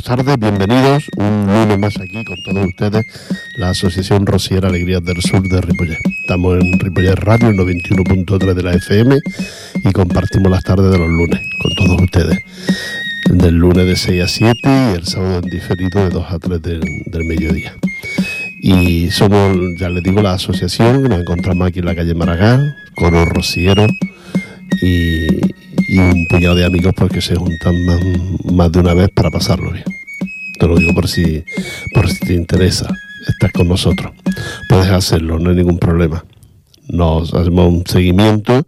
buenas tardes, bienvenidos un lunes más aquí con todos ustedes, la Asociación Rociera Alegrías del Sur de Ripollet. Estamos en Ripollet Radio, el 91.3 de la FM y compartimos las tardes de los lunes con todos ustedes. Del lunes de 6 a 7 y el sábado en diferido de 2 a 3 del, mediodía. Y somos, ya les digo, la asociación, nos encontramos aquí en la calle Maragall, Coro Rociero y, y un puñado de amigos porque se juntan más, de una vez para pasarlo bien. Te lo digo por si, por si te interesa, estás con nosotros. Puedes hacerlo, no hay ningún problema. Nos hacemos un seguimiento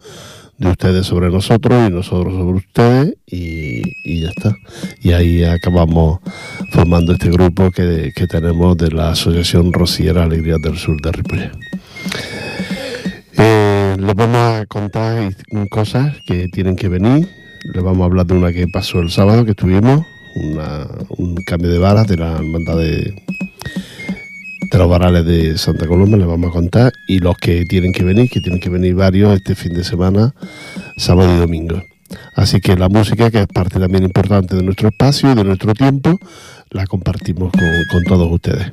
de ustedes sobre nosotros y nosotros sobre ustedes y, ya está. Y ahí acabamos formando este grupo que, que tenemos de la Asociación Rociera Alegría del Sur de Ripollet. Eh, les vamos a contar cosas que tienen que venir. Les vamos a hablar de una que pasó el sábado, que tuvimos, un cambio de varas de la hermandad de, de los varales de Santa Coloma, les vamos a contar. Y los que tienen que venir, que tienen que venir varios este fin de semana, sábado y domingo. Así que la música, que es parte también importante de nuestro espacio y de nuestro tiempo, la compartimos con todos ustedes.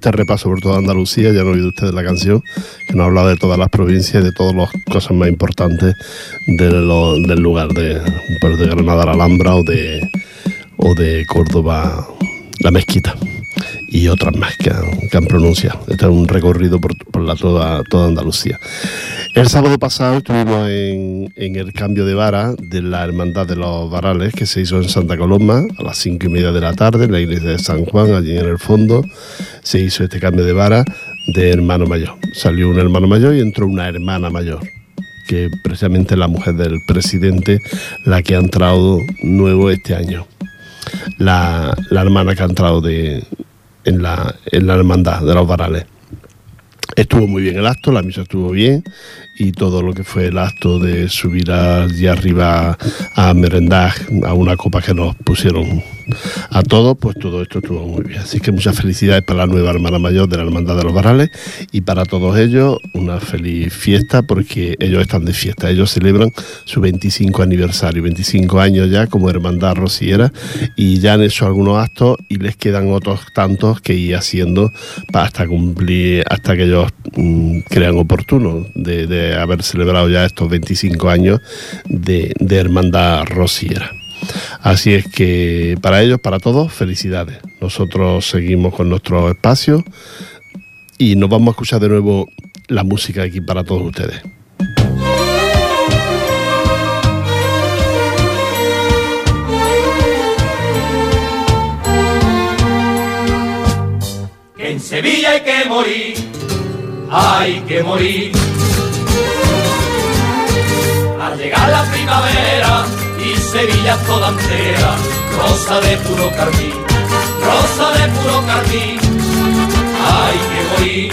Este repaso por toda Andalucía, ya han oído ustedes la canción, que nos habla de todas las provincias de todas las cosas más importantes del lugar, de, pues de Granada la Alhambra o de, o de Córdoba la Mezquita y otras más que han, pronunciado. Este es un recorrido por, la toda, toda Andalucía. El sábado pasado estuvimos en, el cambio de vara de la Hermandad de los Varales que se hizo en Santa Coloma a las cinco y media de la tarde en la iglesia de San Juan, allí en el fondo. Se hizo este cambio de vara de hermano mayor. Salió un hermano mayor y entró una hermana mayor que precisamente la mujer del presidente, la que ha entrado nuevo este año. La, hermana que ha entrado de, en, la, en la hermandad de los varales. Estuvo muy bien el acto, la misa estuvo bien y todo lo que fue el acto de subir allí arriba a merendar a una copa que nos pusieron a todos, pues todo esto estuvo muy bien. Así que muchas felicidades para la nueva hermana mayor de la Hermandad de los Barrales y para todos ellos una feliz fiesta porque ellos están de fiesta. Ellos celebran su 25 aniversario, 25 años ya como Hermandad Rociera y ya han hecho algunos actos y les quedan otros tantos que ir haciendo hasta cumplir, hasta que ellos mm, crean oportuno de, haber celebrado ya estos 25 años de, de Hermandad Rociera. Así es que para ellos, para todos, felicidades. Nosotros seguimos con nuestro espacio y nos vamos a escuchar de nuevo la música aquí para todos ustedes. en Sevilla hay que morir, hay que morir. Al llegar la primavera, y Sevilla toda entera, rosa de puro carmín, rosa de puro carmín, hay que morir.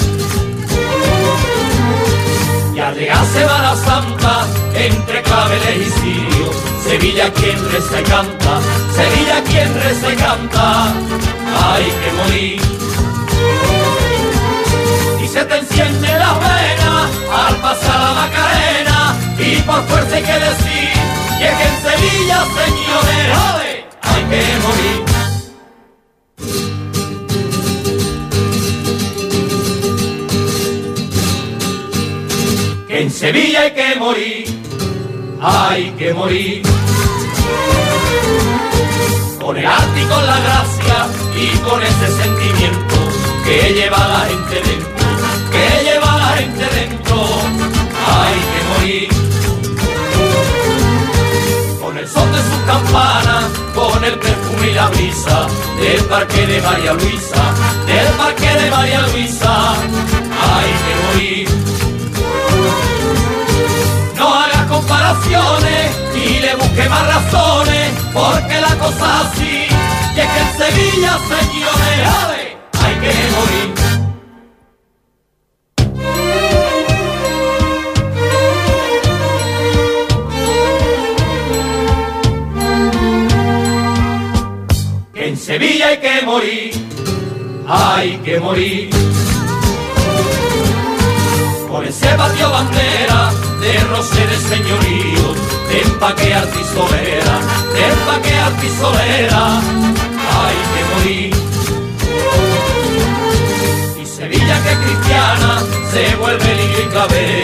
Y al llegar Semana Santa, entre claveles y cirios, Sevilla quien reza y canta, Sevilla quien reza y canta, hay que morir. Se te enciende la vena al pasar la Macarena, y por fuerza hay que decir, y es que en Sevilla, señores, hay que morir. Que en Sevilla hay que morir, hay que morir. Con el arte y con la gracia y con ese sentimiento que lleva la gente dentro, que lleva la gente dentro, hay que morir el son de sus campanas, con el perfume y la brisa del parque de María Luisa, del parque de María Luisa, hay que morir. No haga comparaciones y le busque más razones, porque la cosa así, y es que en Sevilla, señores, hay que morir. Sevilla hay que morir, hay que morir. Con ese patio bandera de roseres señoríos, de empaque artisolera, de empaque artisolera, hay que morir. Y Sevilla que cristiana se vuelve niño y clave,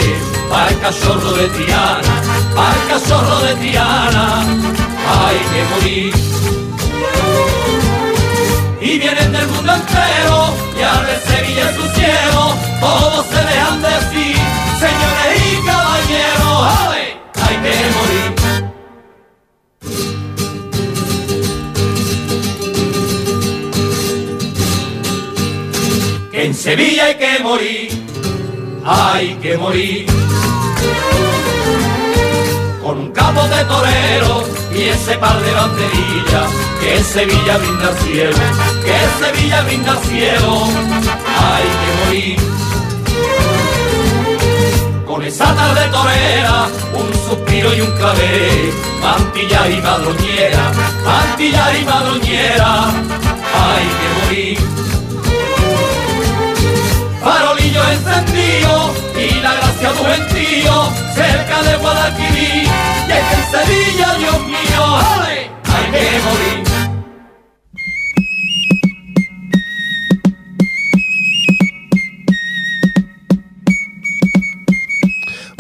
para el cachorro de Triana, para el cachorro de Triana, hay que morir y vienen del mundo entero y al ver Sevilla en su cielo todos se dejan decir señores y caballeros ¡ale! hay que morir que en Sevilla hay que morir hay que morir con un capo de torero y ese par de banderillas que Sevilla brinda cielo, que Sevilla brinda cielo, hay que morir. Con esa tarde torera, un suspiro y un clave, mantilla y madroñera, mantilla y madroñera, hay que morir. Farolillo encendido y la gracia gentío, cerca de Guadalquivir, y es que en Sevilla, Dios mío, hay que morir.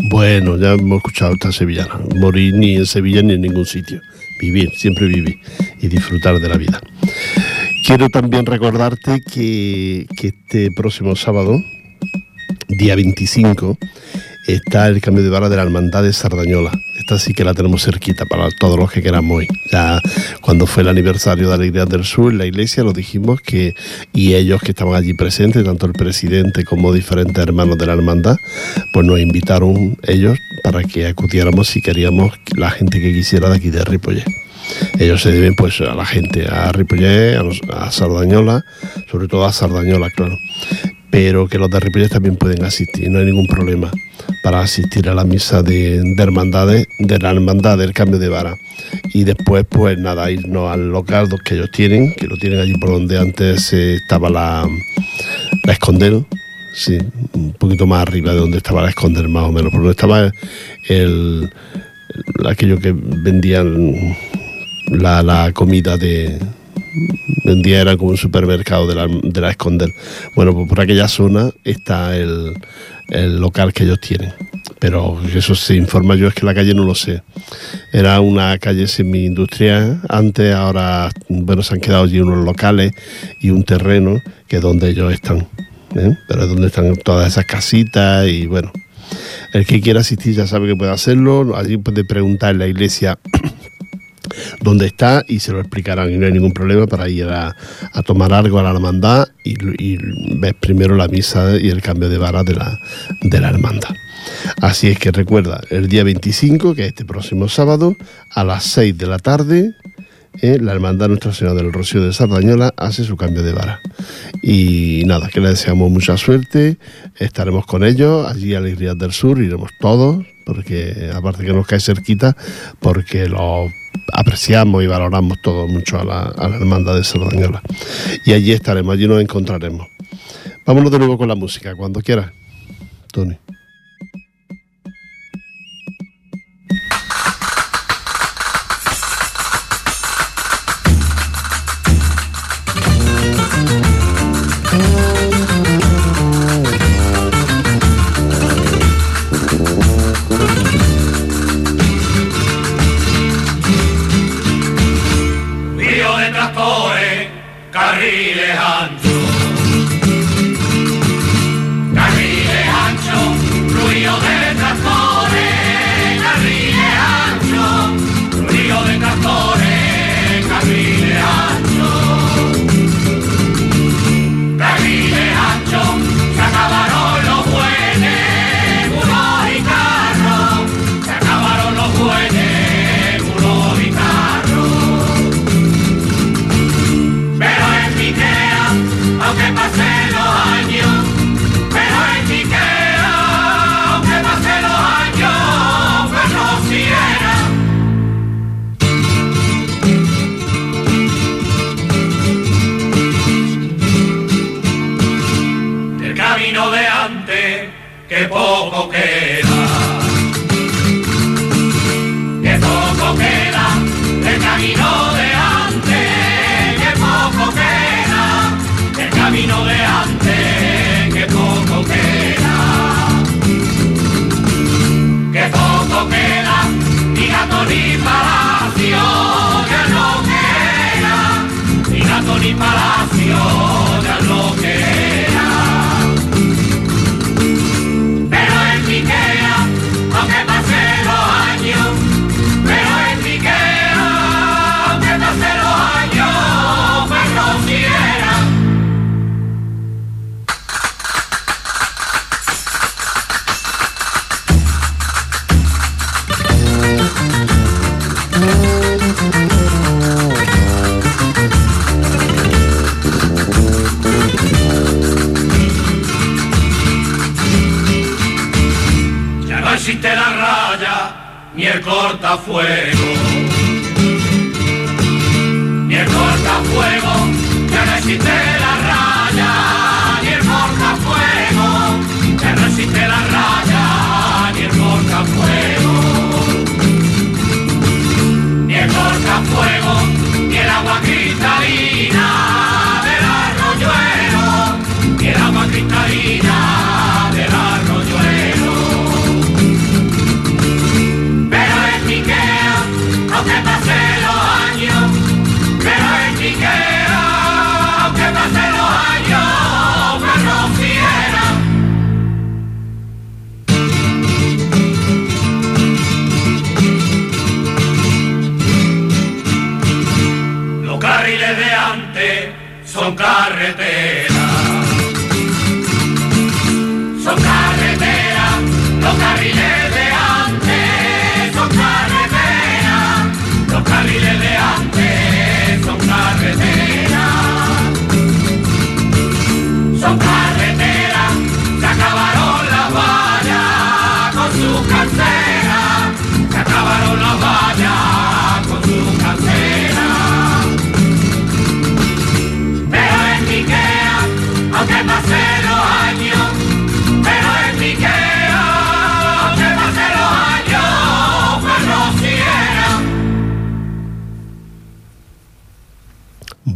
Bueno, ya hemos escuchado esta sevillana. Morir ni en Sevilla ni en ningún sitio. Vivir, siempre vivir y disfrutar de la vida. Quiero también recordarte que este próximo sábado, día 25, está el cambio de vara de la Hermandad de Sardañola. Esta sí que la tenemos cerquita para todos los que queramos ir. Ya cuando fue el aniversario de Alegría del Sur en la iglesia, lo dijimos que, y ellos que estaban allí presentes, tanto el presidente como diferentes hermanos de la hermandad, pues nos invitaron ellos para que acudiéramos si queríamos la gente que quisiera de aquí de Ripollet. Ellos se deben pues a la gente, a Ripollet, a, a Sardañola, sobre todo a Sardañola, claro. Pero que los de Ripollet también pueden asistir, no hay ningún problema para asistir a la misa de, hermandades, de la hermandad del cambio de vara. Y después, pues nada, irnos al local que ellos tienen, que lo tienen allí por donde antes estaba la, la Escondel, sí, un poquito más arriba de donde estaba la Escondel, más o menos, por donde estaba el, aquello que vendían la, comida de, vendía era como un supermercado de la, de la. Bueno, pues por aquella zona está el, el local que ellos tienen. Pero eso se informa yo, es que la calle no lo sé. Era una calle semi-industrial antes, ahora bueno, se han quedado allí unos locales y un terreno que es donde ellos están. ¿eh? Pero es donde están todas esas casitas y bueno. El que quiera asistir ya sabe que puede hacerlo. Allí puede preguntar en la iglesia dónde está y se lo explicarán y no hay ningún problema para ir a, tomar algo a la hermandad y, ver primero la misa y el cambio de vara de la, de la hermandad. Así es que recuerda, el día 25, que es este próximo sábado, a las 6 de la tarde, eh, la Hermandad Nuestra Señora del Rocío de Sardañola hace su cambio de vara. Y nada, que le deseamos mucha suerte, estaremos con ellos, allí a Alegrías del Sur, iremos todos, porque aparte que nos cae cerquita, porque los apreciamos y valoramos todo mucho a la, a hermandad de Sardañola. Y allí estaremos, allí nos encontraremos. Vámonos de nuevo con la música, cuando quieras, Tony.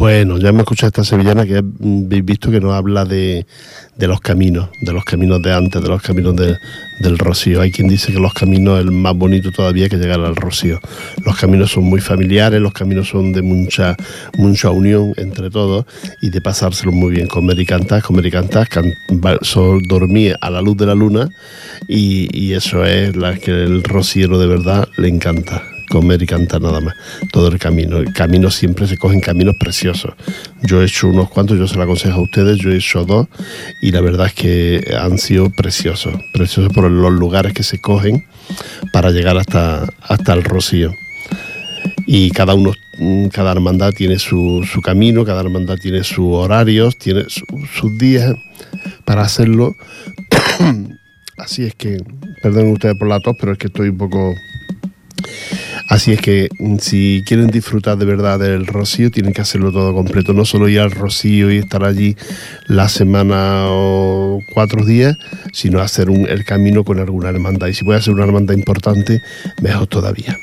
Bueno, ya me escucha esta sevillana que habéis visto que nos habla de, los caminos, de los caminos de antes, de los caminos de- del Rocío. Hay quien dice que los caminos es el más bonito todavía que llegar al Rocío. Los caminos son muy familiares, los caminos son de mucha mucha unión entre todos y de pasárselo muy bien. Comer y cantar, comer y cantar, can- dormir a la luz de la luna y, y eso es la que el rociero de verdad le encanta comer y cantar nada más, todo el camino. El camino siempre se cogen caminos preciosos. Yo he hecho unos cuantos, yo se lo aconsejo a ustedes, yo he hecho dos y la verdad es que han sido preciosos, preciosos por los lugares que se cogen para llegar hasta, hasta el Rocío. Y cada uno, mm, cada hermandad tiene su, camino, cada hermandad tiene sus horarios, tiene su- sus días para hacerlo. Así es que, perdonen ustedes por la tos, pero es que estoy un poco Así es que mm, si quieren disfrutar de verdad del Rocío, tienen que hacerlo todo completo. No solo ir al Rocío y estar allí la semana o cuatro días, sino hacer un- el camino con alguna hermandad. Y si puede ser una hermandad importante, mejor todavía.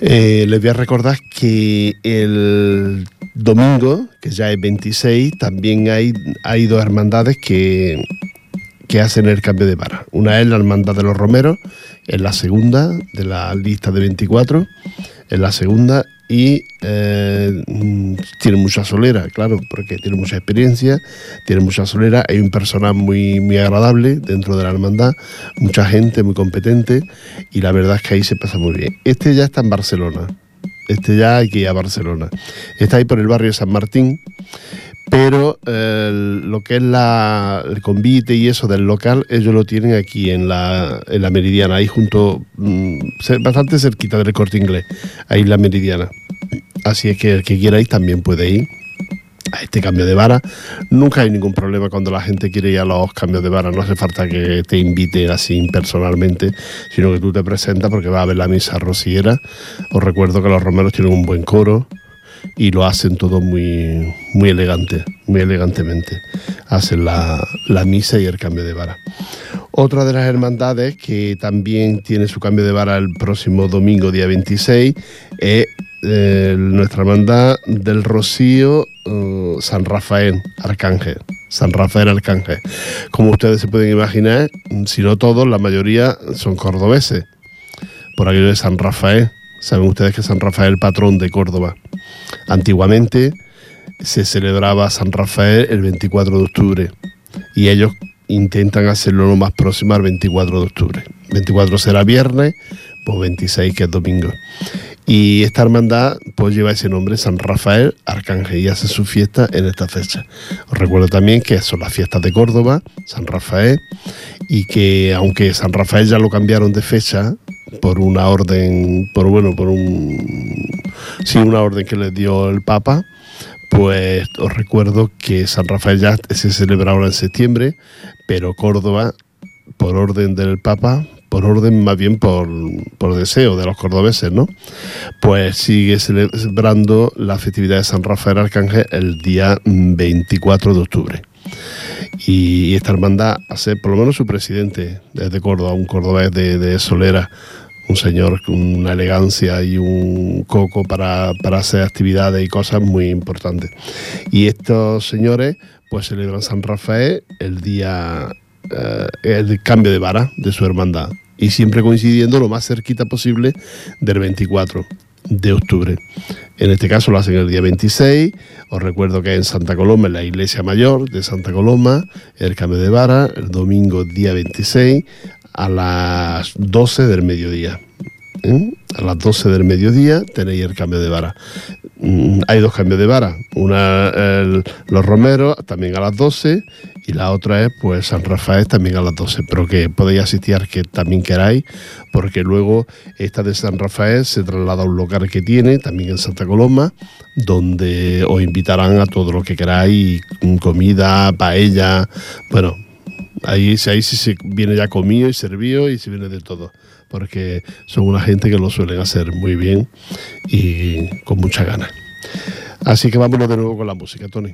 Eh, les voy a recordar que el domingo, que ya es 26, también hay, hay dos hermandades que, que hacen el cambio de vara. Una es la Hermandad de los Romeros, es la segunda de la lista de 24, es la segunda y eh, mm, tiene mucha solera, claro, porque tiene mucha experiencia, tiene mucha solera, hay un personal muy, muy agradable dentro de la hermandad, mucha gente muy competente y la verdad es que ahí se pasa muy bien. Este ya está en Barcelona, este ya hay que ir a Barcelona. Está ahí por el barrio de San Martín, pero eh, lo que es la, el convite y eso del local, ellos lo tienen aquí en la, en la Meridiana, ahí junto, mm, ce- bastante cerquita del corte inglés, ahí en la Meridiana. Así es que el que quiera ir también puede ir a este cambio de vara. Nunca hay ningún problema cuando la gente quiere ir a los cambios de vara, no hace falta que te invite así personalmente, sino que tú te presentas porque va a ver la misa rociera. Os recuerdo que los romeros tienen un buen coro y lo hacen todo muy, muy elegante, muy elegantemente. Hacen la, la misa y el cambio de vara. Otra de las hermandades que también tiene su cambio de vara el próximo domingo, día 26, es eh, nuestra hermandad del Rocío eh, San Rafael Arcángel. San Rafael Arcángel. Como ustedes se pueden imaginar, si no todos, la mayoría son cordobeses. Por aquello de San Rafael. Saben ustedes que San Rafael patrón de Córdoba. Antiguamente se celebraba San Rafael el 24 de octubre y ellos intentan hacerlo lo más próximo al 24 de octubre. 24 será viernes, pues 26 que es domingo. Y esta hermandad pues lleva ese nombre, San Rafael Arcángel, y hace su fiesta en esta fecha. Os recuerdo también que son las fiestas de Córdoba, San Rafael, y que aunque San Rafael ya lo cambiaron de fecha por una orden, por bueno, por un sí, una orden que les dio el Papa, pues os recuerdo que San Rafael ya se celebra ahora en septiembre, pero Córdoba, por orden del Papa, por orden más bien por, por deseo de los cordobeses, ¿no? Pues sigue celebrando la festividad de San Rafael Arcángel el día 24 de octubre. Y esta hermandad hace, por lo menos su presidente desde Córdoba, un cordobés de, de Solera, un señor con una elegancia y un coco para, para hacer actividades y cosas muy importantes. Y estos señores pues celebran San Rafael el día, eh, el cambio de vara de su hermandad. Y siempre coincidiendo lo más cerquita posible del 24 de octubre. En este caso lo hacen el día 26. Os recuerdo que en Santa Coloma, en la iglesia mayor de Santa Coloma, el cambio de vara, el domingo día 26 a las 12 del mediodía. ¿eh? A las 12 del mediodía tenéis el cambio de vara. Mm, hay dos cambios de vara. Una, los romeros, también a las 12, y la otra es pues San Rafael también a las 12, pero que podéis asistir que también queráis, porque luego esta de San Rafael se traslada a un local que tiene, también en Santa Coloma, donde os invitarán a todo lo que queráis, comida, paella, bueno, ahí, ahí sí se viene ya comido y servido y se viene de todo porque son una gente que lo suelen hacer muy bien y con mucha ganas. Así que vámonos de nuevo con la música, Tony.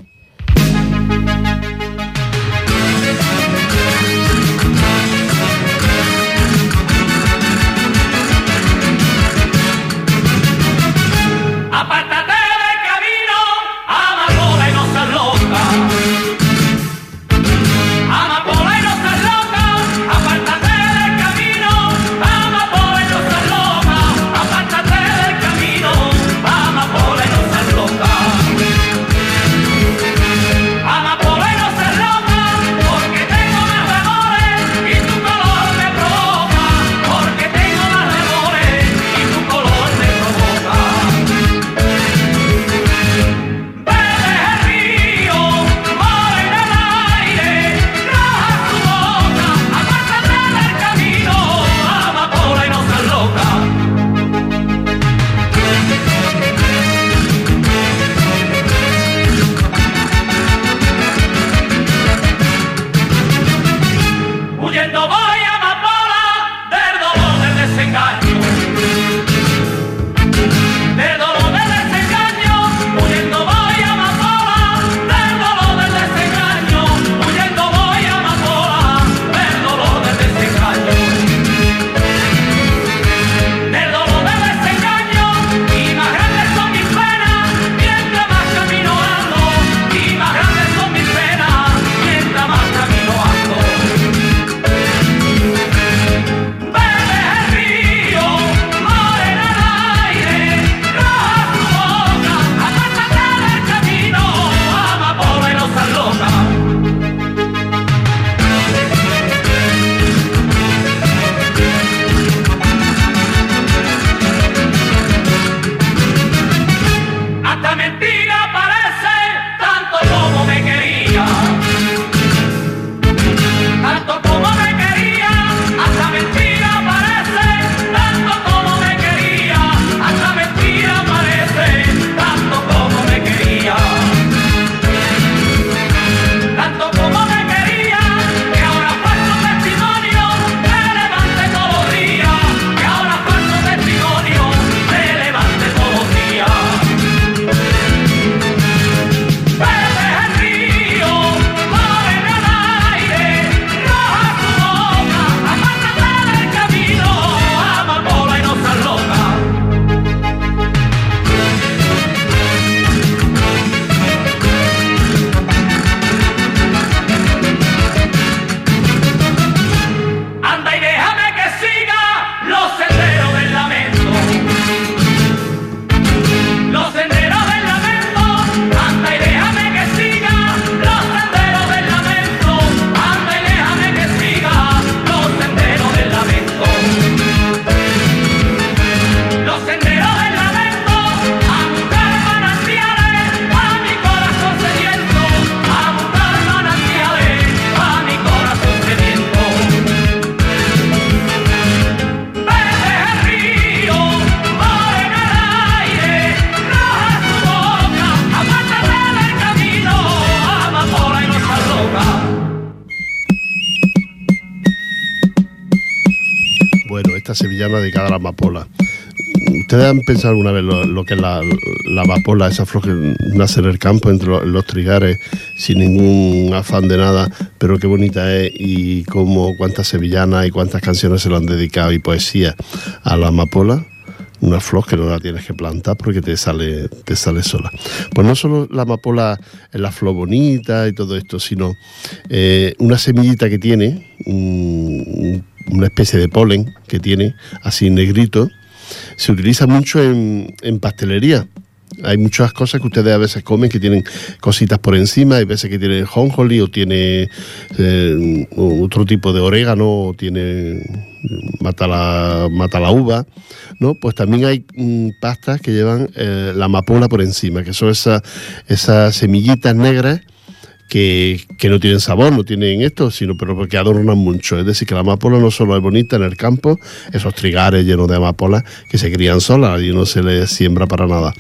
Dedicada a la amapola. ¿Ustedes han pensado alguna vez lo, que es la, amapola, esa flor que nace en el campo entre los, trigares sin ningún afán de nada, pero qué bonita es y cómo cuántas sevillanas y cuántas canciones se lo han dedicado y poesía a la amapola? una flor que no la tienes que plantar porque te sale, te sale sola. Pues no solo la amapola es la flor bonita y todo esto, sino eh, una semillita que tiene, un, una especie de polen que tiene, así negrito, se utiliza mucho en, pastelería. Hay muchas cosas que ustedes a veces comen que tienen cositas por encima, hay veces que tiene jonjoli o tiene eh, otro tipo de orégano o tiene mata la, mata la uva, ¿no? Pues también hay mm, pastas que llevan eh, la amapola por encima, que son esas, esas semillitas negras que, no tienen sabor, no tienen esto, sino pero porque adornan mucho. Es decir, que la amapola no solo es bonita en el campo, esos trigares llenos de amapola que se crían solas y no se les siembra para nada.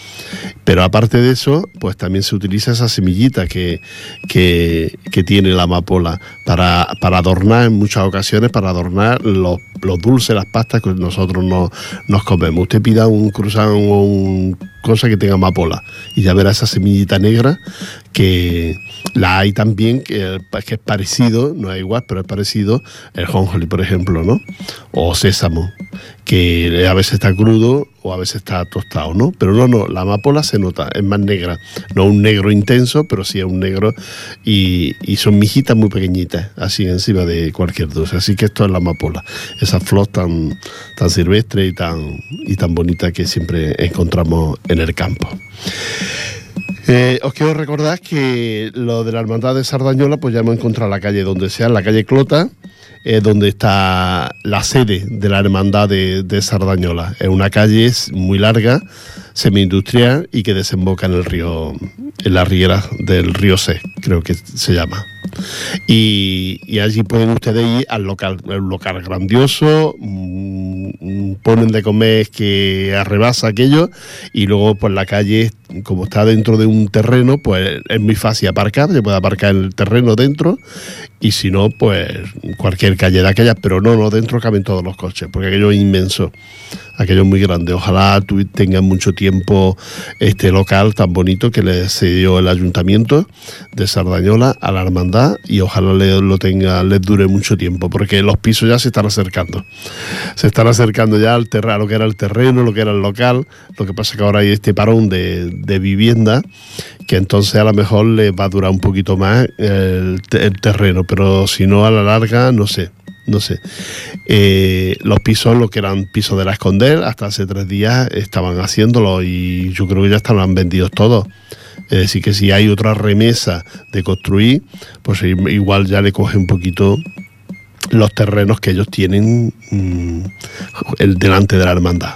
Pero aparte de eso, pues también se utiliza esa semillita que, que, tiene la amapola para, para, adornar en muchas ocasiones, para adornar los, dulces, las pastas que nosotros nos, nos comemos. Usted pida un cruzado o un cosa que tenga amapola y ya verá esa semillita negra que la hay también que, es parecido, no es igual, pero es parecido el jonjoli, por ejemplo, ¿no? O sésamo, que a veces está crudo o a veces está tostado, ¿no? Pero no, no, la amapola se nota, es más negra, no un negro intenso, pero sí es un negro y, son mijitas muy pequeñitas, así encima de cualquier dulce. Así que esto es la amapola, esa flor tan, tan silvestre y tan, y tan bonita que siempre encontramos en el campo. Eh, os quiero recordar que lo de la hermandad de Sardañola, pues ya hemos encontrado la calle donde sea, la calle Clota, es donde está la sede de la hermandad de, Sardañola. Es una calle muy larga, semi-industrial y que desemboca en el río, en la riera del río C, creo que se llama. Y, allí pueden ustedes ir al local, un local grandioso, mm, ponen de comer que arrebasa aquello y luego pues la calle, como está dentro de un terreno, pues es muy fácil aparcar, se puede aparcar el terreno dentro y si no, pues cualquier calle de aquellas, pero no, no, dentro caben todos los coches, porque aquello es inmenso aquello muy grande. Ojalá tengan mucho tiempo este local tan bonito que le cedió el ayuntamiento de Sardañola a la hermandad y ojalá le, lo tenga, les dure mucho tiempo, porque los pisos ya se están acercando. Se están acercando ya al terreno, lo que era el terreno, lo que era el local. Lo que pasa que ahora hay este parón de, vivienda que entonces a lo mejor le va a durar un poquito más el terreno, pero si no a la larga, no sé no sé. Eh, los pisos, lo que eran pisos de la Esconder, hasta hace tres días estaban haciéndolo y yo creo que ya estaban vendidos todos. Es decir, que si hay otra remesa de construir, pues igual ya le coge un poquito los terrenos que ellos tienen mm, el, delante de la hermandad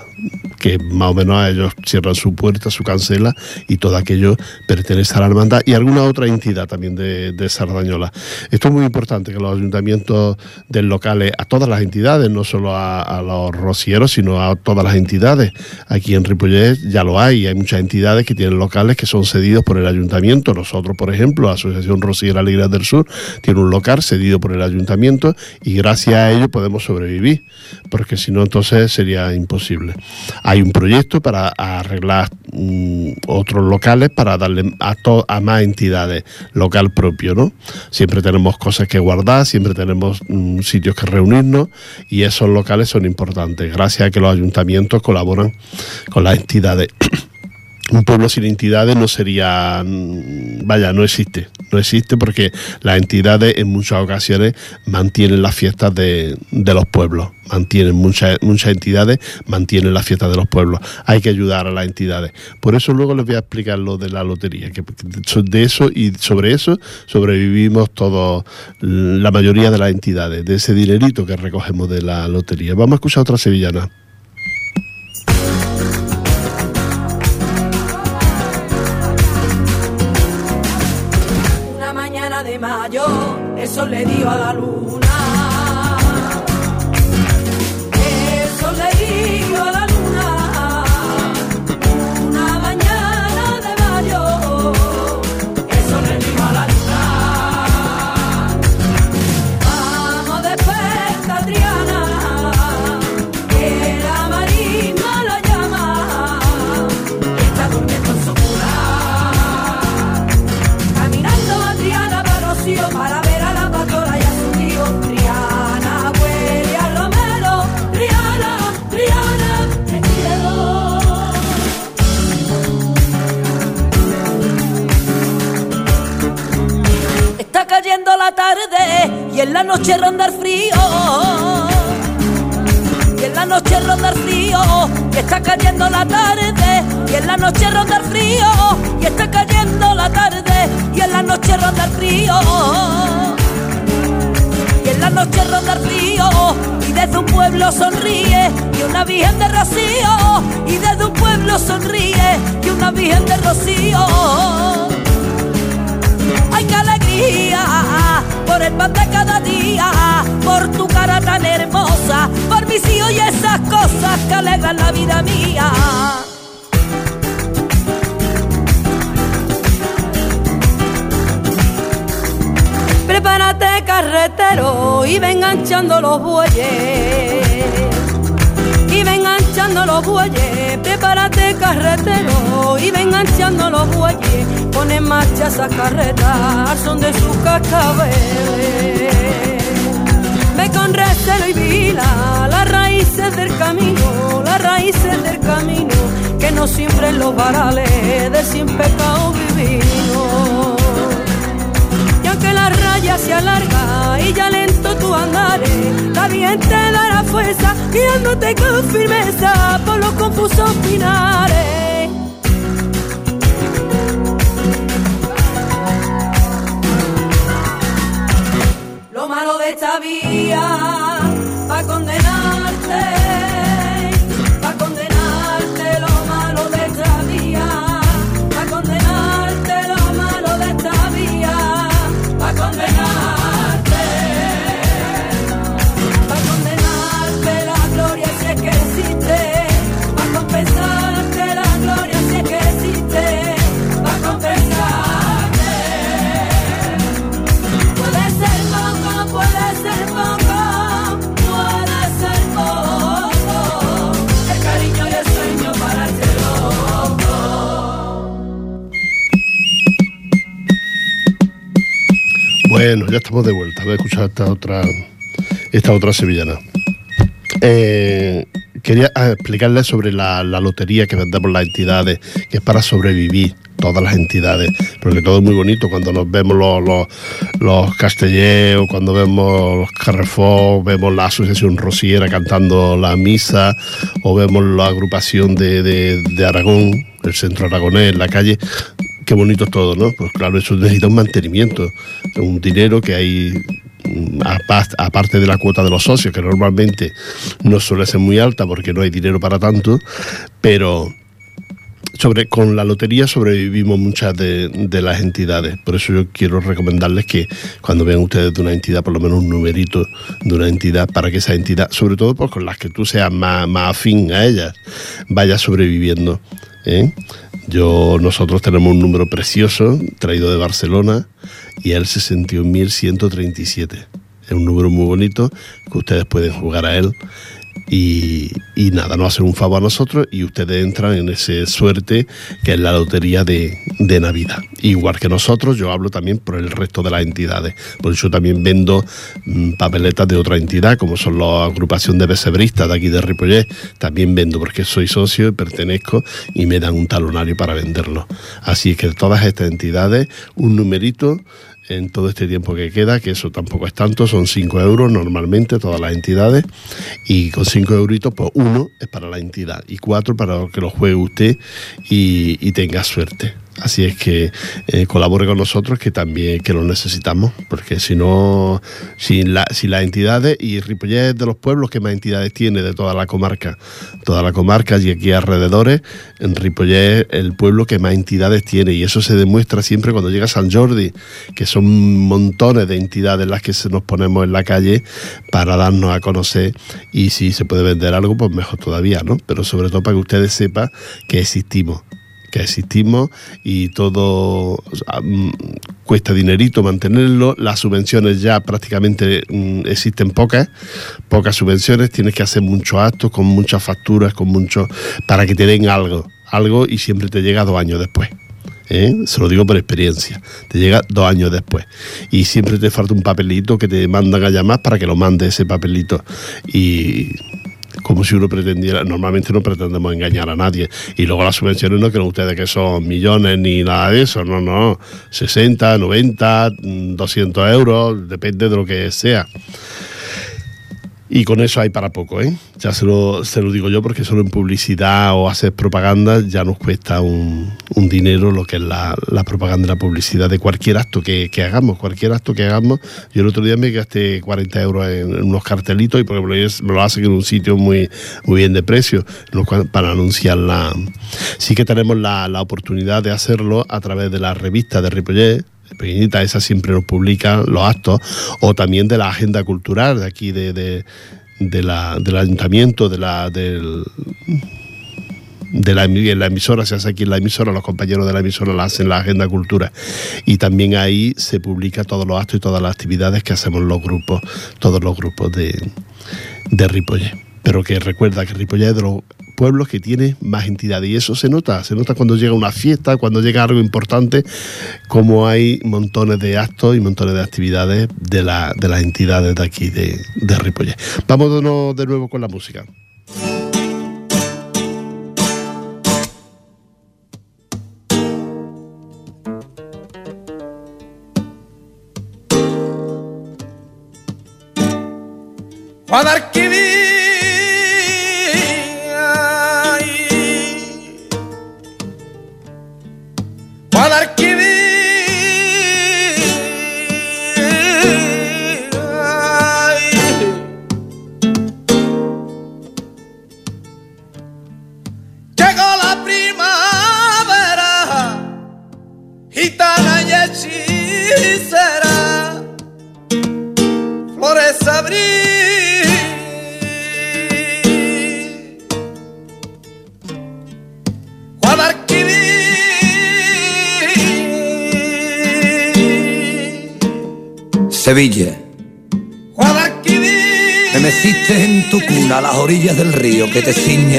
que más o menos a ellos cierran su puerta, su cancela y todo aquello pertenece a la hermandad y alguna otra entidad también de, Sardañola. Esto es muy importante que los ayuntamientos del locales, a todas las entidades, no solo a, los rocieros, sino a todas las entidades. Aquí en Ripollet ya lo hay, hay muchas entidades que tienen locales que son cedidos por el ayuntamiento. Nosotros, por ejemplo, la Asociación Rociera Alegría del Sur tiene un local cedido por el ayuntamiento y gracias a ello podemos sobrevivir, porque si no entonces sería imposible hay un proyecto para arreglar mm, otros locales para darle a, más entidades local propio, ¿no? Siempre tenemos cosas que guardar, siempre tenemos mm, sitios que reunirnos y esos locales son importantes, gracias a que los ayuntamientos colaboran con las entidades. un pueblo sin entidades no sería, mm, vaya, no existe, no existe porque las entidades en muchas ocasiones mantienen las fiestas de, los pueblos, mantienen muchas, muchas entidades, mantienen las fiestas de los pueblos, hay que ayudar a las entidades. Por eso luego les voy a explicar lo de la lotería, que de eso y sobre eso sobrevivimos todos, la mayoría de las entidades, de ese dinerito que recogemos de la lotería. Vamos a escuchar otra sevillana. Eso le dio a la luz. Son de sus cascabeles. Ve con recelo y vila las raíces del camino, las raíces del camino que no siembren los varales de sin pecado divino que la raya se alarga y ya lento tu andares, la bien te dará fuerza, guiándote con firmeza por los confusos pinares. Lo malo de esta vía, va a condenarte. Bueno, ya estamos de vuelta. Voy a escuchar esta otra, esta otra sevillana. Eh, quería ah, explicarles sobre la, lotería que vendemos las entidades, que es para sobrevivir todas las entidades, porque todo es muy bonito cuando nos vemos los, los, los cuando vemos los Carrefour, vemos la Asociación Rosiera cantando la misa, o vemos la agrupación de, de Aragón, el centro aragonés, la calle, qué bonito es todo, ¿no? Pues claro, eso necesita un mantenimiento, un dinero que hay mm, aparte de la cuota de los socios, que normalmente no suele ser muy alta porque no hay dinero para tanto, pero sobre, con la lotería sobrevivimos muchas de, las entidades. Por eso yo quiero recomendarles que cuando vean ustedes de una entidad, por lo menos un numerito de una entidad, para que esa entidad, sobre todo pues con las que tú seas más, más afín a ellas, vaya sobreviviendo. ¿eh? Yo, nosotros tenemos un número precioso traído de Barcelona y el 61.137. Es un número muy bonito que ustedes pueden jugar a él y, nada, no hacer un favor a nosotros y ustedes entran en esa suerte que es la lotería de, Navidad. Igual que nosotros, yo hablo también por el resto de las entidades. Por eso también vendo mm, papeletas de otra entidad, como son la agrupación de pesebristas de aquí de Ripollet. También vendo porque soy socio y pertenezco y me dan un talonario para venderlo. Así que de todas estas entidades, un numerito en todo este tiempo que queda, que eso tampoco es tanto, son 5 euros normalmente todas las entidades, y con 5 euritos, pues uno es para la entidad y cuatro para que lo juegue usted y tenga suerte. Así es que eh, colabore con nosotros, que también que lo necesitamos, porque si no, sin, la, las entidades, y Ripollet es de los pueblos que más entidades tiene de toda la comarca, toda la comarca y aquí alrededores, en Ripollet es el pueblo que más entidades tiene, y eso se demuestra siempre cuando llega San Jordi, que son montones de entidades las que se nos ponemos en la calle para darnos a conocer, y si se puede vender algo, pues mejor todavía, ¿no? Pero sobre todo para que ustedes sepan que existimos que existimos y todo mm, cuesta dinerito mantenerlo. Las subvenciones ya prácticamente mm, existen pocas, pocas subvenciones, tienes que hacer muchos actos con muchas facturas, con mucho para que te den algo, algo y siempre te llega dos años después. ¿eh? se lo digo por experiencia, te llega dos años después y siempre te falta un papelito que te mandan a llamar para que lo mande ese papelito y como si uno pretendiera, normalmente no pretendemos engañar a nadie. Y luego las subvenciones no creen ustedes que son millones ni nada de eso, no, no, 60, 90, 200 euros, depende de lo que sea. Y con eso hay para poco, ¿eh? Ya se lo, se lo digo yo porque solo en publicidad o hacer propaganda ya nos cuesta un, dinero lo que es la, propaganda y la publicidad de cualquier acto que, hagamos, cualquier acto que hagamos. Yo el otro día me gasté 40 euros en, unos cartelitos y porque me lo hacen en un sitio muy, muy bien de precio para anunciar la... Sí que tenemos la, la oportunidad de hacerlo a través de la revista de Ripollet, pequeñita, esa siempre nos publica los actos, o también de la agenda cultural de aquí de, de, la, del ayuntamiento, de la, de la, la, emisora, se hace aquí en la emisora, los compañeros de la emisora la hacen la agenda cultura. Y también ahí se publica todos los actos y todas las actividades que hacemos los grupos, todos los grupos de, de Ripollet. Pero que recuerda que Ripollet es de los pueblos que tiene más entidades. Y eso se nota, se nota cuando llega una fiesta, cuando llega algo importante, como hay montones de actos y montones de actividades de, la, de las entidades de aquí de, de Ripollet. Vámonos de nuevo con la música.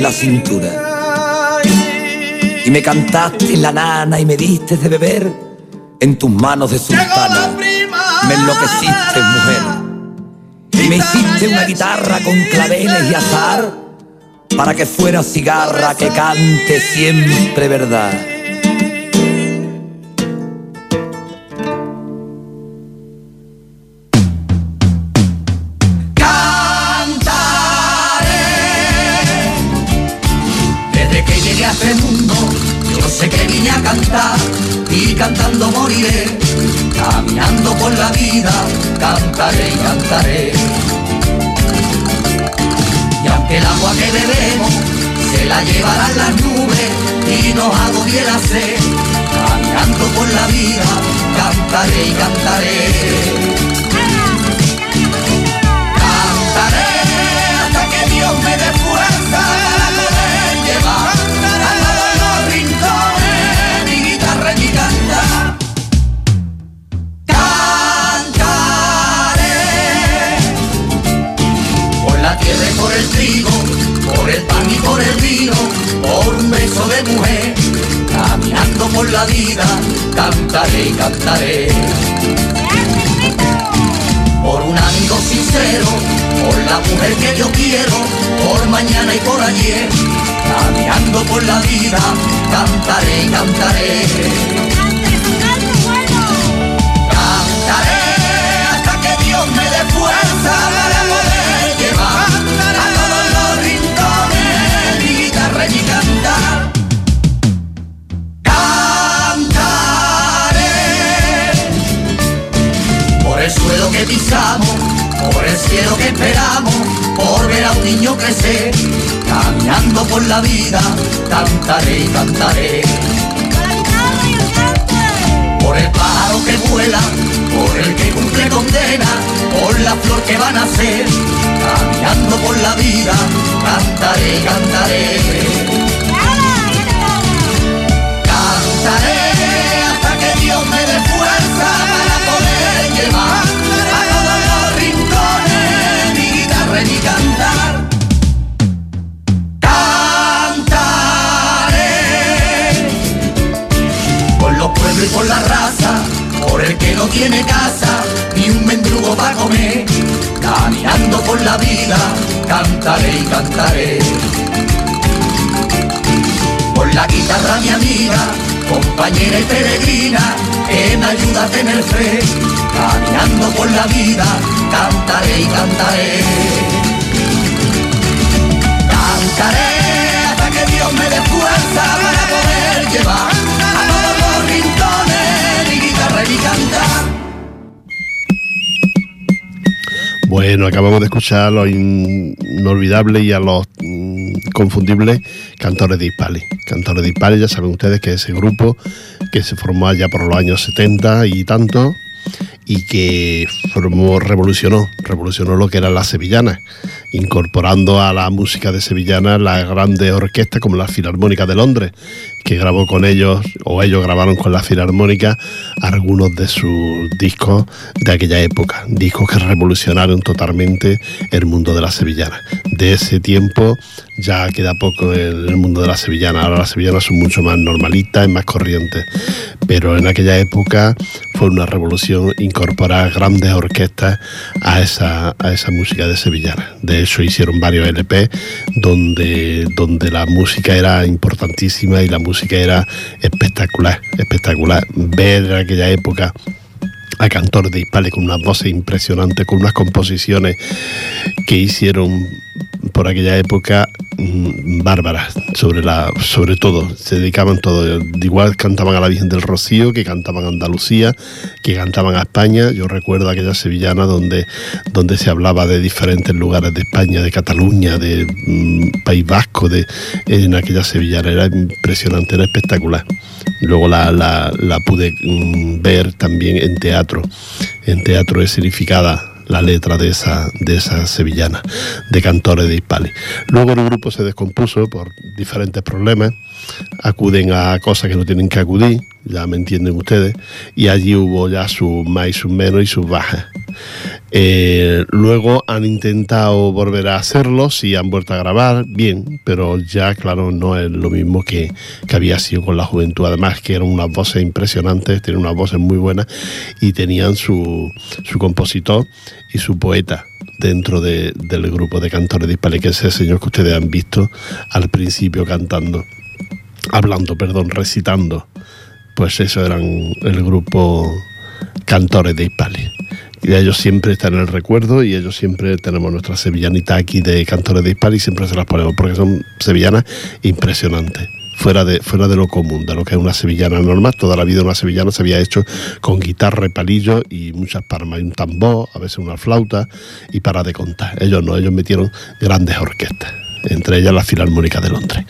La cintura. Y me cantaste la nana y me diste de beber en tus manos de sultana. Me enloqueciste, mujer. Y me hiciste una guitarra con claveles y azar para que fuera cigarra que cante siempre verdad. Cantaré y cantaré. Y aunque el agua que bebemos se la llevarán las nubes y nos agobie la sed, caminando por la vida, cantaré y cantaré. Por la vida, cantaré y cantaré. Por un amigo sincero, por la mujer que yo quiero, por mañana y por ayer, caminando por la vida, cantaré y cantaré. Por el cielo que esperamos, por ver a un niño crecer, caminando por la vida, cantaré y cantaré. Por el pájaro que vuela, por el que cumple condena, por la flor que va a nacer, caminando por la vida, cantaré cantaré. Cantaré hasta que Dios me dé fuerza para poder llevar y cantar. Cantaré por los pueblos y por la no tiene casa ni un mendrugo para comer. Caminando por la vida, cantaré y cantaré. Por la guitarra mi amiga, compañera y peregrina, me ayuda a tener fe, caminando por la vida, cantaré y cantaré. cantaré hasta que Dios me dé fuerza para poder llevar a todos los rincones Bueno, acabamos de escuchar a los inolvidables y a los mm, confundibles cantores de Hispali. Cantores de Hispali, ya saben ustedes que ese grupo que se formó allá por los años 70 y tanto, y que formó, revolucionó, revolucionó lo que eran las sevillanas, incorporando a la música de sevillanas las grandes orquestas como la Filarmónica de Londres, que grabó con ellos, o ellos grabaron con la Filarmónica, algunos de sus discos de aquella época, discos que revolucionaron totalmente el mundo de la sevillana. De ese tiempo ya queda poco en el mundo de la sevillana, ahora las sevillanas son mucho más normalistas y más corrientes, pero en aquella época fue una revolución incorporar grandes orquestas a esa, a esa música de sevillana. De hecho, hicieron varios LP donde, donde la música era importantísima y la música era espectacular, espectacular. Ver en aquella época a cantores de Hispale con unas voces impresionantes, con unas composiciones que hicieron por aquella época mm, bárbaras, sobre, la, sobre todo, se dedicaban todo, igual cantaban a la Virgen del Rocío, que cantaban a Andalucía, que cantaban a España, yo recuerdo aquella sevillana donde, donde se hablaba de diferentes lugares de España, de Cataluña, de mm, País Vasco, de, en aquella sevillana, era impresionante, era espectacular. Luego la, la, la pude mm, ver también en teatro, en teatro escenificada la letra de esa, de esa sevillana, de cantores de Hispali. Luego el grupo se descompuso por diferentes problemas, acuden a cosas que no tienen que acudir, ya me entienden ustedes, y allí hubo ya sus más y sus menos y sus bajas. Eh, luego han intentado volver a hacerlo, sí han vuelto a grabar, bien, pero ya claro, no es lo mismo que, que había sido con la juventud, además que eran unas voces impresionantes, tienen unas voces muy buenas y tenían su, su compositor y su poeta dentro de, del grupo de cantores de que es ese señor que ustedes han visto al principio cantando, hablando, perdón, recitando. Pues eso eran el grupo cantores de Hispale. Y ellos siempre están en el recuerdo y ellos siempre tenemos nuestra sevillanita aquí de cantores de Hispale y siempre se las ponemos porque son sevillanas impresionantes fuera de, fuera de lo común, de lo que es una sevillana normal. Toda la vida una sevillana se había hecho con guitarra, palillos y muchas palmas, y un tambor, a veces una flauta y para de contar. Ellos no, ellos metieron grandes orquestas, entre ellas la Filarmónica de Londres.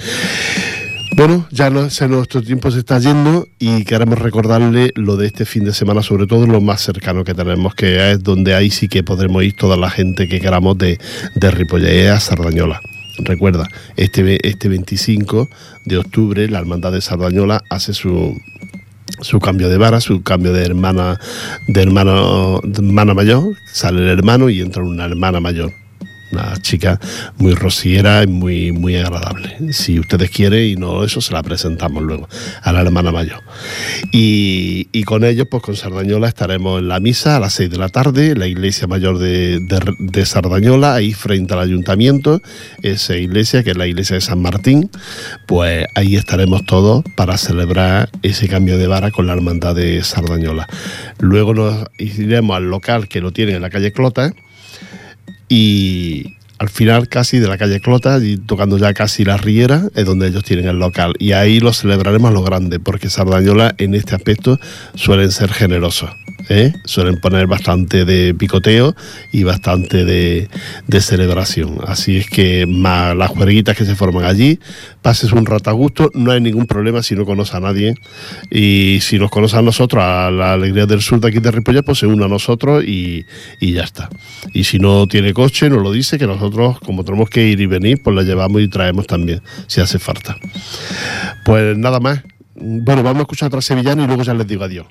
Bueno, ya no sé, nuestro tiempo se está yendo y queremos recordarle lo de este fin de semana, sobre todo lo más cercano que tenemos, que es donde ahí sí que podremos ir toda la gente que queramos de, de a Sardañola. Recuerda, este, este 25 de octubre la Hermandad de Sardañola hace su, su cambio de vara, su cambio de hermana, de hermano, de hermana mayor, sale el hermano y entra una hermana mayor una chica muy rociera y muy, muy agradable. Si ustedes quieren y no eso, se la presentamos luego a la hermana mayor. Y, y con ellos, pues con Sardañola estaremos en la misa a las 6 de la tarde, la iglesia mayor de, de, de Sardañola, ahí frente al ayuntamiento, esa iglesia que es la iglesia de San Martín, pues ahí estaremos todos para celebrar ese cambio de vara con la hermandad de Sardañola. Luego nos iremos al local que lo tienen en la calle Clota, y al final casi de la calle Clota, y tocando ya casi la Riera, es donde ellos tienen el local. Y ahí lo celebraremos a lo grande, porque Sardañola en este aspecto suelen ser generosos. ¿Eh? Suelen poner bastante de picoteo y bastante de, celebración. Así es que más las juerguitas que se forman allí, pases un rato a gusto, no hay ningún problema si no conoce a nadie. Y si nos conoce a nosotros, a la Alegría del Sur de aquí de Ripollet, pues se une a nosotros y, y ya está. Y si no tiene coche, nos lo dice, que nosotros, como tenemos que ir y venir, pues la llevamos y traemos también, si hace falta. Pues nada más. Bueno, vamos a escuchar otra sevillana y luego ya les digo adiós.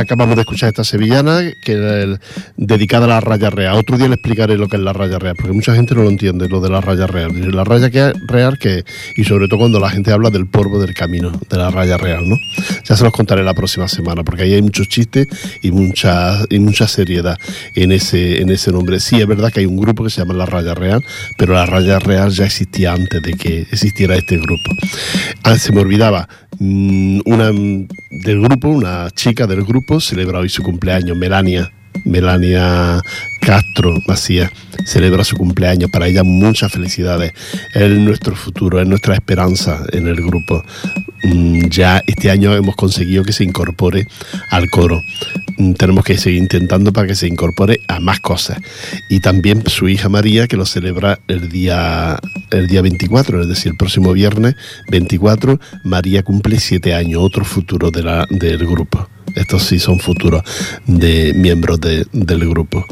Acabamos de escuchar esta sevillana que el- dedicada a la raya real. Otro día le explicaré lo que es la raya real, porque mucha gente no lo entiende, lo de la raya real. La raya que- real que y sobre todo cuando la gente habla del polvo del camino, de la raya real, ¿no? Ya se los contaré la próxima semana, porque ahí hay muchos chistes y mucha y mucha seriedad en ese en ese nombre. Sí, es verdad que hay un grupo que se llama la raya real, pero la raya real ya existía antes de que existiera este grupo. Ah, se me olvidaba, mm, una mm, del grupo, una chica del grupo, celebra hoy su cumpleaños, Melania. Melania Castro Macías celebra su cumpleaños. Para ella muchas felicidades. Es nuestro futuro, es nuestra esperanza en el grupo. Mm, Ya este año hemos conseguido que se incorpore al coro. Mm, Tenemos que seguir intentando para que se incorpore a más cosas. Y también su hija María, que lo celebra el día, el día 24, es decir, el próximo viernes 24, María cumple siete años, otro futuro del grupo. Estos sí son futuros de miembros de- del grupo.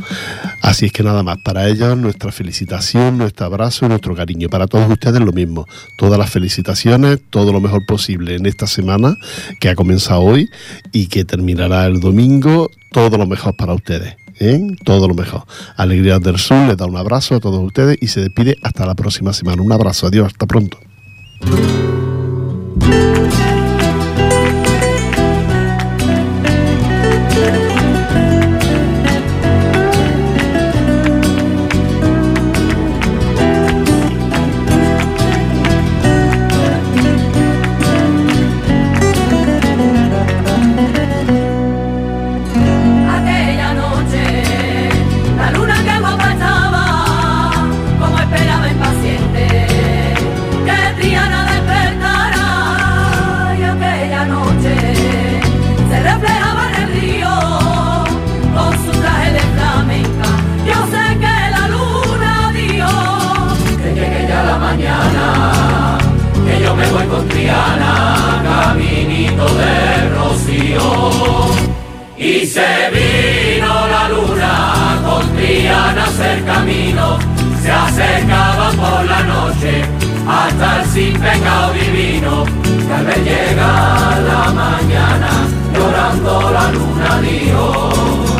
Así es que nada más, para ellos nuestra felicitación, nuestro abrazo y nuestro cariño. Para todos ustedes lo mismo. Todas las felicitaciones, todo lo mejor posible en esta semana que ha comenzado hoy y que terminará el domingo. Todo lo mejor para ustedes. ¿eh? Todo lo mejor. Alegrías del Sur les da un abrazo a todos ustedes y se despide hasta la próxima semana. Un abrazo, adiós, hasta pronto. Voy con Triana, caminito de Rocío. Y se vino la luna con Triana a hacer camino, se acercaba por la noche hasta el sin pecado divino. Que al ver llegar la mañana, llorando la luna dijo.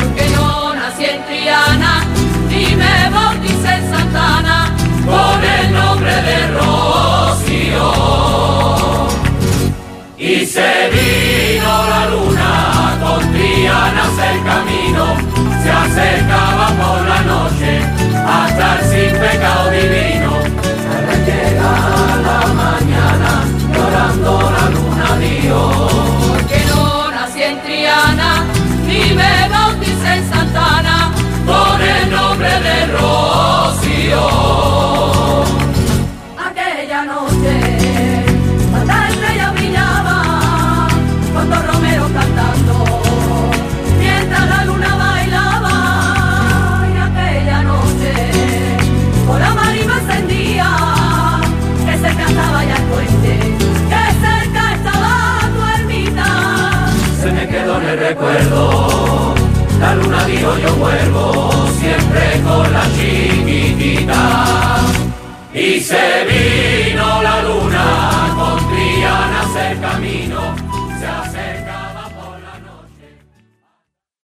Y se vino la luna con Triana el camino, se acercaba por la noche en el recuerdo. La luna dijo yo vuelvo siempre con la chiquitita. Y se vino la